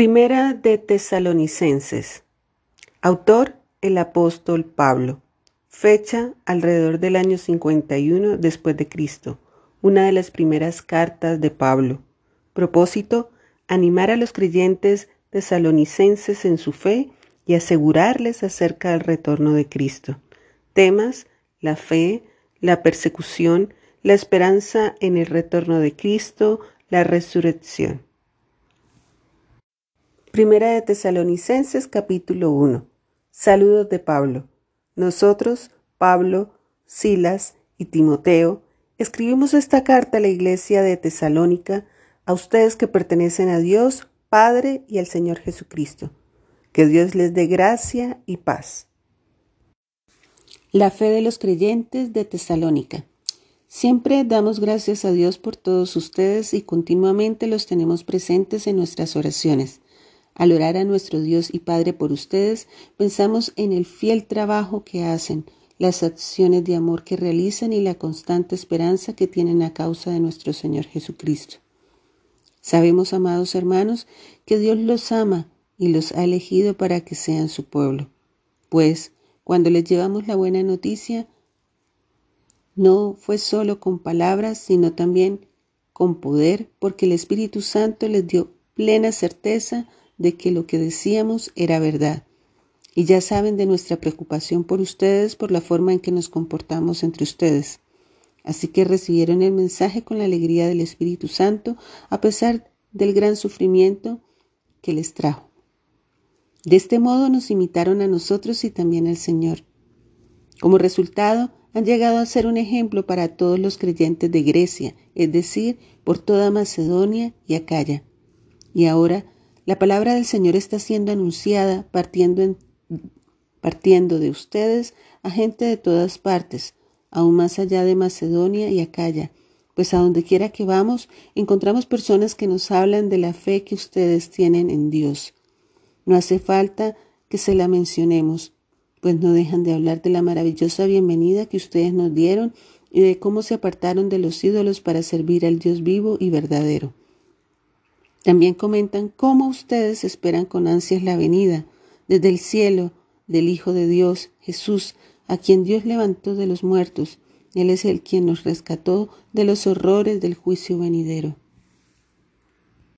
Primera de Tesalonicenses. Autor el apóstol Pablo. Fecha alrededor del año 51 después de Cristo. Una de las primeras cartas de Pablo. Propósito: animar a los creyentes tesalonicenses en su fe y asegurarles acerca del retorno de Cristo. Temas: la fe, la persecución, la esperanza en el retorno de Cristo, la resurrección. Primera de Tesalonicenses capítulo 1. Saludos de Pablo. Nosotros, Pablo, Silas y Timoteo, escribimos esta carta a la iglesia de Tesalónica, a ustedes que pertenecen a Dios, Padre y al Señor Jesucristo. Que Dios les dé gracia y paz. La fe de los creyentes de Tesalónica. Siempre damos gracias a Dios por todos ustedes y continuamente los tenemos presentes en nuestras oraciones. Al orar a nuestro Dios y Padre por ustedes, pensamos en el fiel trabajo que hacen, las acciones de amor que realizan y la constante esperanza que tienen a causa de nuestro Señor Jesucristo. Sabemos, amados hermanos, que Dios los ama y los ha elegido para que sean su pueblo, pues cuando les llevamos la buena noticia, no fue solo con palabras, sino también con poder, porque el Espíritu Santo les dio plena certeza de que lo que decíamos era verdad. Y ya saben de nuestra preocupación por ustedes por la forma en que nos comportamos entre ustedes. Así que recibieron el mensaje con la alegría del Espíritu Santo a pesar del gran sufrimiento que les trajo. De este modo nos imitaron a nosotros y también al Señor. Como resultado, han llegado a ser un ejemplo para todos los creyentes de Grecia, es decir, por toda Macedonia y Acaya. Y ahora la palabra del Señor está siendo anunciada partiendo, de ustedes a gente de todas partes, aún más allá de Macedonia y Acaya, pues a donde quiera que vamos encontramos personas que nos hablan de la fe que ustedes tienen en Dios. No hace falta que se la mencionemos, pues no dejan de hablar de la maravillosa bienvenida que ustedes nos dieron y de cómo se apartaron de los ídolos para servir al Dios vivo y verdadero. También comentan cómo ustedes esperan con ansias la venida desde el cielo del Hijo de Dios, Jesús, a quien Dios levantó de los muertos. Él es el quien nos rescató de los horrores del juicio venidero.